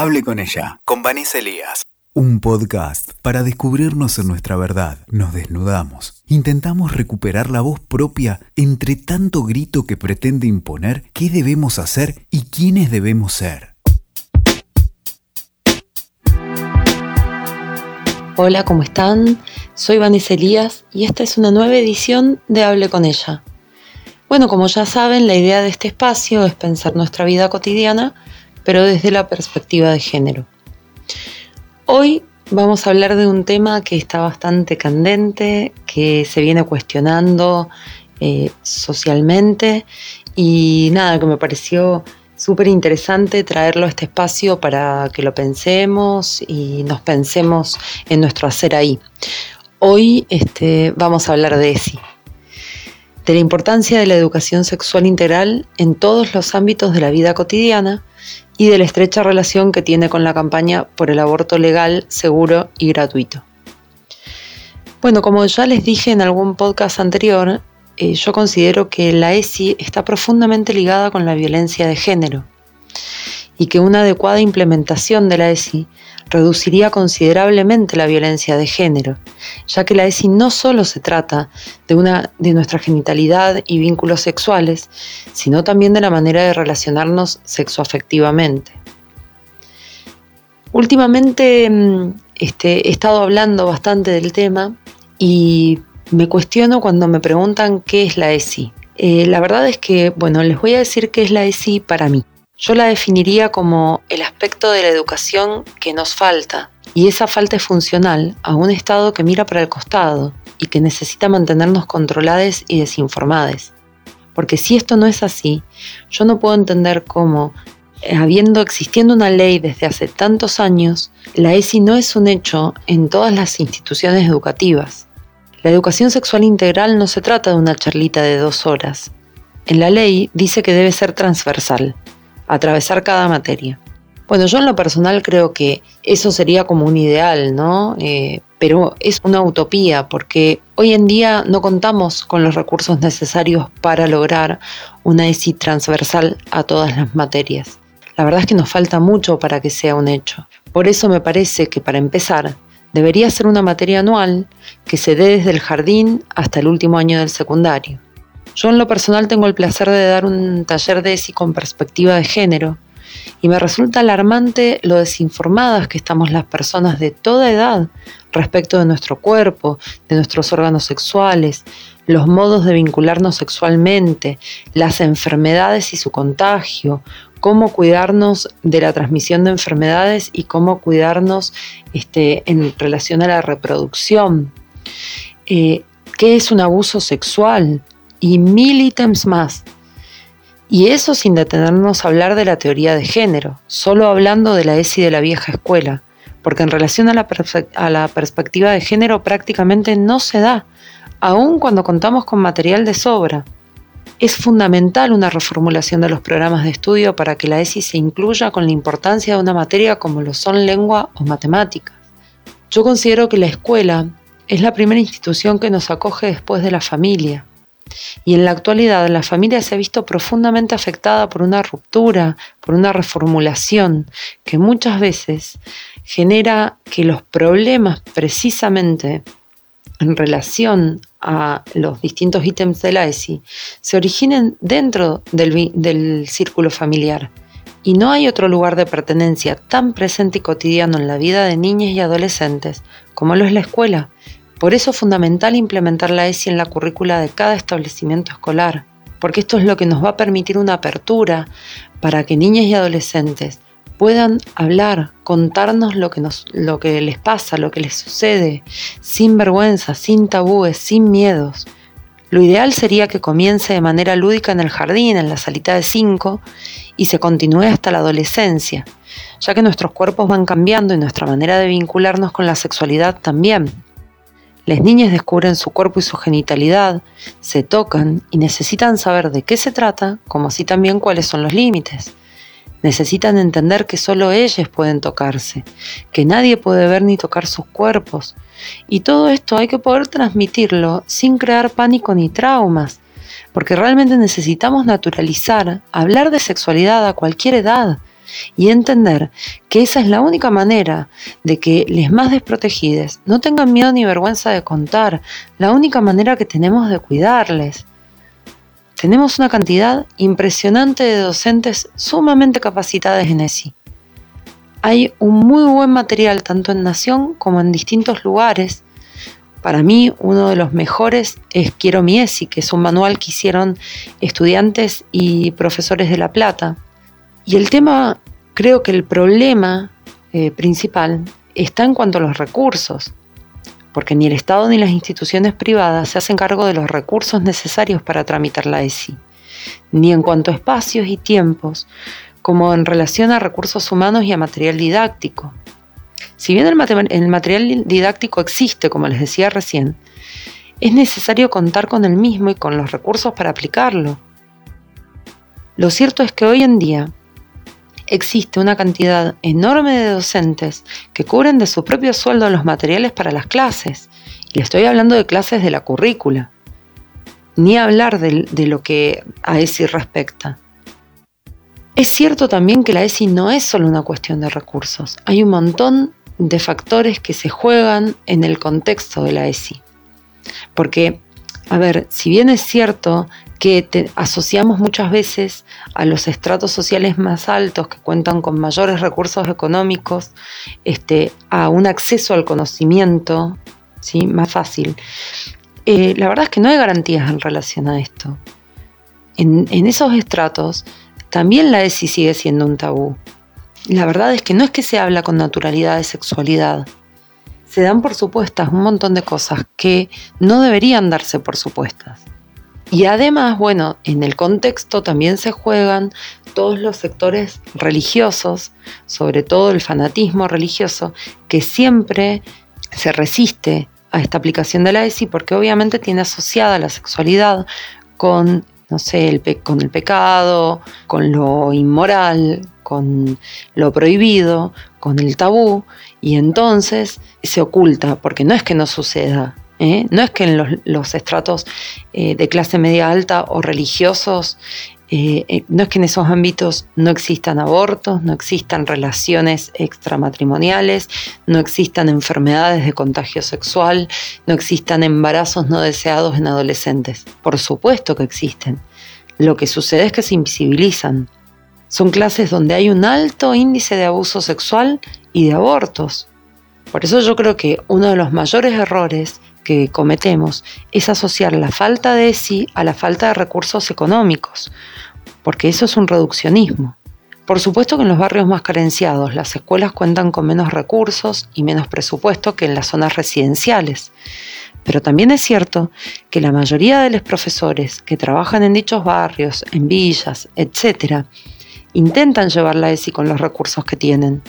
Hable con ella, con Vanessa Elías. Un podcast para descubrirnos en nuestra verdad. Nos desnudamos. Intentamos recuperar la voz propia entre tanto grito que pretende imponer qué debemos hacer y quiénes debemos ser. Hola, ¿cómo están? Soy Vanessa Elías y esta es una nueva edición de Hable con ella. Bueno, como ya saben, la idea de este espacio es pensar nuestra vida cotidiana pero desde la perspectiva de género. Hoy vamos a hablar de un tema que está bastante candente, que se viene cuestionando eh, socialmente y nada, que me pareció súper interesante traerlo a este espacio para que lo pensemos y nos pensemos en nuestro hacer ahí. Hoy este, vamos a hablar de ESI, de la importancia de la educación sexual integral en todos los ámbitos de la vida cotidiana y de la estrecha relación que tiene con la campaña por el aborto legal, seguro y gratuito. Bueno, como ya les dije en algún podcast anterior, eh, yo considero que la ESI está profundamente ligada con la violencia de género y que una adecuada implementación de la ESI reduciría considerablemente la violencia de género, ya que la ESI no solo se trata de, una, de nuestra genitalidad y vínculos sexuales, sino también de la manera de relacionarnos sexoafectivamente. Últimamente mm, este, he estado hablando bastante del tema y me cuestiono cuando me preguntan qué es la ESI. Eh, la verdad es que, bueno, les voy a decir qué es la ESI para mí. Yo la definiría como el aspecto de la educación que nos falta, y esa falta es funcional a un Estado que mira para el costado y que necesita mantenernos controlados y desinformados. Porque si esto no es así, yo no puedo entender cómo, eh, habiendo existiendo una ley desde hace tantos años, la ESI no es un hecho en todas las instituciones educativas. La educación sexual integral no se trata de una charlita de dos horas. En la ley dice que debe ser transversal, atravesar cada materia. Bueno, yo en lo personal creo que eso sería como un ideal, ¿no? Eh, pero es una utopía porque hoy en día no contamos con los recursos necesarios para lograr una ESI transversal a todas las materias. La verdad es que nos falta mucho para que sea un hecho. Por eso me parece que para empezar debería ser una materia anual que se dé desde el jardín hasta el último año del secundario. Yo en lo personal tengo el placer de dar un taller de ESI con perspectiva de género y me resulta alarmante lo desinformadas que estamos las personas de toda edad respecto de nuestro cuerpo, de nuestros órganos sexuales, los modos de vincularnos sexualmente, las enfermedades y su contagio, cómo cuidarnos de la transmisión de enfermedades y cómo cuidarnos este, en relación a la reproducción. Eh, ¿Qué es un abuso sexual? Y mil ítems más. Y eso sin detenernos a hablar de la teoría de género, solo hablando de la ESI de la vieja escuela, porque en relación a la, a la perspectiva de género prácticamente no se da, aun cuando contamos con material de sobra. Es fundamental una reformulación de los programas de estudio para que la ESI se incluya con la importancia de una materia como lo son lengua o matemáticas. Yo considero que la escuela es la primera institución que nos acoge después de la familia y en la actualidad la familia se ha visto profundamente afectada por una ruptura, por una reformulación que muchas veces genera que los problemas precisamente en relación a los distintos ítems de la ESI se originen dentro del, del círculo familiar. Y no hay otro lugar de pertenencia tan presente y cotidiano en la vida de niñas y adolescentes como lo es la escuela, por eso es fundamental implementar la ESI en la currícula de cada establecimiento escolar, porque esto es lo que nos va a permitir una apertura para que niñas y adolescentes puedan hablar, contarnos lo que, nos, lo que les pasa, lo que les sucede, sin vergüenza, sin tabúes, sin miedos. Lo ideal sería que comience de manera lúdica en el jardín, en la salita de 5, y se continúe hasta la adolescencia, ya que nuestros cuerpos van cambiando y nuestra manera de vincularnos con la sexualidad también. Las niñas descubren su cuerpo y su genitalidad, se tocan y necesitan saber de qué se trata, como así también cuáles son los límites. Necesitan entender que solo ellas pueden tocarse, que nadie puede ver ni tocar sus cuerpos. Y todo esto hay que poder transmitirlo sin crear pánico ni traumas, porque realmente necesitamos naturalizar, hablar de sexualidad a cualquier edad, y entender que esa es la única manera de que les más desprotegidos no tengan miedo ni vergüenza de contar, la única manera que tenemos de cuidarles. Tenemos una cantidad impresionante de docentes sumamente capacitadas en ESI. Hay un muy buen material tanto en Nación como en distintos lugares para mí, uno de los mejores es Quiero mi ESI, que es un manual que hicieron estudiantes y profesores de La Plata. Y el tema, creo que el problema eh, principal está en cuanto a los recursos, porque ni el Estado ni las instituciones privadas se hacen cargo de los recursos necesarios para tramitar la ESI, ni en cuanto a espacios y tiempos, como en relación a recursos humanos y a material didáctico. Si bien el, material didáctico existe, como les decía recién, es necesario contar con el mismo y con los recursos para aplicarlo. Lo cierto es que hoy en día existe una cantidad enorme de docentes que cubren de su propio sueldo los materiales para las clases. Y estoy hablando de clases de la currícula. Ni hablar de, lo que a ESI respecta. Es cierto también que la ESI no es solo una cuestión de recursos. Hay un montón de factores que se juegan en el contexto de la ESI. Porque, a ver, si bien es cierto que asociamos muchas veces a los estratos sociales más altos que cuentan con mayores recursos económicos este, a un acceso al conocimiento ¿sí? más fácil. Eh, la verdad es que no hay garantías en relación a esto. En, en esos estratos también la ESI sigue siendo un tabú. La verdad es que no es que se habla con naturalidad de sexualidad. Se dan por supuestas un montón de cosas que no deberían darse por supuestas. Y además, bueno, en el contexto también se juegan todos los sectores religiosos, sobre todo el fanatismo religioso, que siempre se resiste a esta aplicación de la ESI porque obviamente tiene asociada la sexualidad con no sé, con el pecado, con lo inmoral, con lo prohibido, con el tabú, y entonces se oculta, porque no es que no suceda, ¿eh? no es que en los, estratos eh, de clase media alta o religiosos eh, no es que en esos ámbitos no existan abortos, no existan relaciones extramatrimoniales, no existan enfermedades de contagio sexual, no existan embarazos no deseados en adolescentes. Por supuesto que existen. Lo que sucede es que se invisibilizan. Son clases donde hay un alto índice de abuso sexual y de abortos. Por eso yo creo que uno de los mayores errores que cometemos es asociar la falta de sí a la falta de recursos económicos, porque eso es un reduccionismo. Por supuesto que en los barrios más carenciados las escuelas cuentan con menos recursos y menos presupuesto que en las zonas residenciales. Pero también es cierto que la mayoría de los profesores que trabajan en dichos barrios, en villas, etc., intentan llevar la ESI con los recursos que tienen.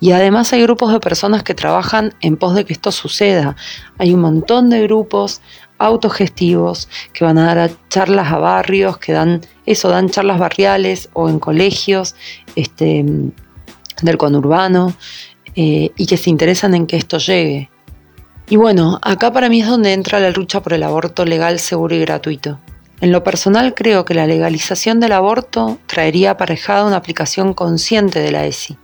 Y además hay grupos de personas que trabajan en pos de que esto suceda. Hay un montón de grupos autogestivos que van a dar charlas a barrios, que dan eso, dan charlas barriales o en colegios este, del conurbano eh, y que se interesan en que esto llegue. Y bueno, acá para mí es donde entra la lucha por el aborto legal, seguro y gratuito. En lo personal creo que la legalización del aborto traería aparejada una aplicación consciente de la ESI.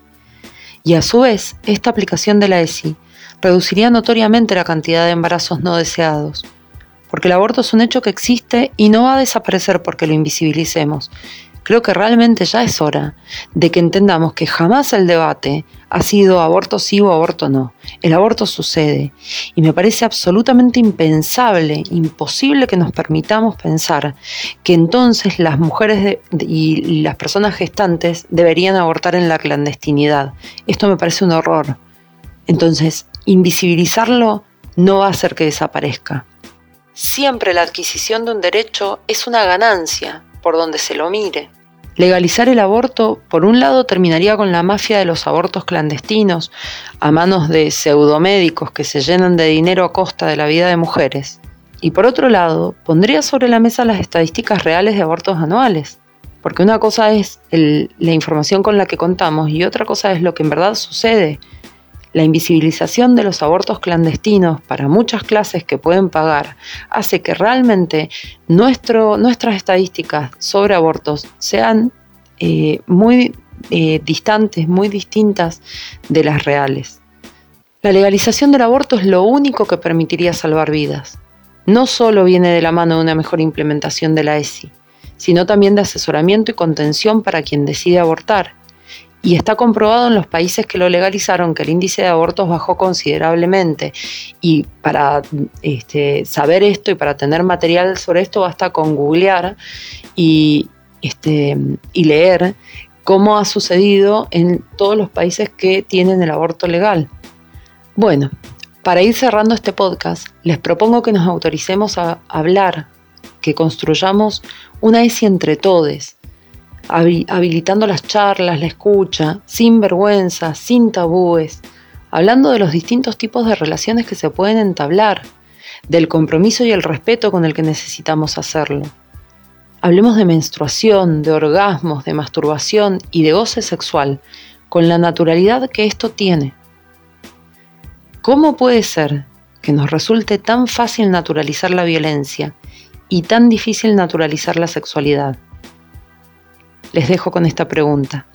Y a su vez, esta aplicación de la ESI reduciría notoriamente la cantidad de embarazos no deseados, porque el aborto es un hecho que existe y no va a desaparecer porque lo invisibilicemos. Creo que realmente ya es hora de que entendamos que jamás el debate ha sido aborto sí o aborto no. El aborto sucede y me parece absolutamente impensable, imposible que nos permitamos pensar que entonces las mujeres y las personas gestantes deberían abortar en la clandestinidad. Esto me parece un horror. Entonces, invisibilizarlo no va a hacer que desaparezca. Siempre la adquisición de un derecho es una ganancia, por donde se lo mire. Legalizar el aborto, por un lado, terminaría con la mafia de los abortos clandestinos, a manos de pseudomédicos que se llenan de dinero a costa de la vida de mujeres. Y por otro lado, pondría sobre la mesa las estadísticas reales de abortos anuales. Porque una cosa es la información con la que contamos y otra cosa es lo que en verdad sucede la invisibilización de los abortos clandestinos para muchas clases que pueden pagar hace que realmente nuestro, nuestras estadísticas sobre abortos sean eh, muy eh, distantes, muy distintas de las reales. La legalización del aborto es lo único que permitiría salvar vidas. No solo viene de la mano de una mejor implementación de la ESI, sino también de asesoramiento y contención para quien decide abortar. Y está comprobado en los países que lo legalizaron que el índice de abortos bajó considerablemente. Y para este, saber esto y para tener material sobre esto basta con googlear y, este, y leer cómo ha sucedido en todos los países que tienen el aborto legal. Bueno, para ir cerrando este podcast, les propongo que nos autoricemos a hablar, que construyamos una ESI entre todos, habilitando las charlas, la escucha, sin vergüenza, sin tabúes, hablando de los distintos tipos de relaciones que se pueden entablar, del compromiso y el respeto con el que necesitamos hacerlo. Hablemos de menstruación, de orgasmos, de masturbación y de goce sexual, con la naturalidad que esto tiene. ¿Cómo puede ser que nos resulte tan fácil naturalizar la violencia y tan difícil naturalizar la sexualidad? Les dejo con esta pregunta.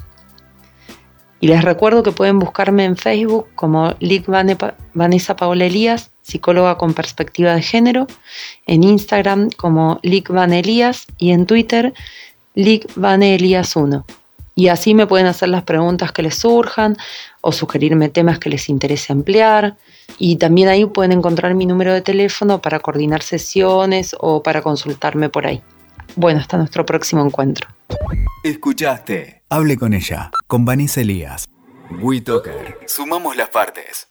Y les recuerdo que pueden buscarme en Facebook como Lic Vanessa Paola Elías, psicóloga con perspectiva de género, en Instagram como Lic Van Elías y en Twitter Lic Van Elías 1. Y así me pueden hacer las preguntas que les surjan o sugerirme temas que les interese ampliar. Y también ahí pueden encontrar mi número de teléfono para coordinar sesiones o para consultarme por ahí. Bueno, hasta nuestro próximo encuentro. Escuchaste. Hable con ella, con Vanessa Elías. WeToker. Sumamos las partes.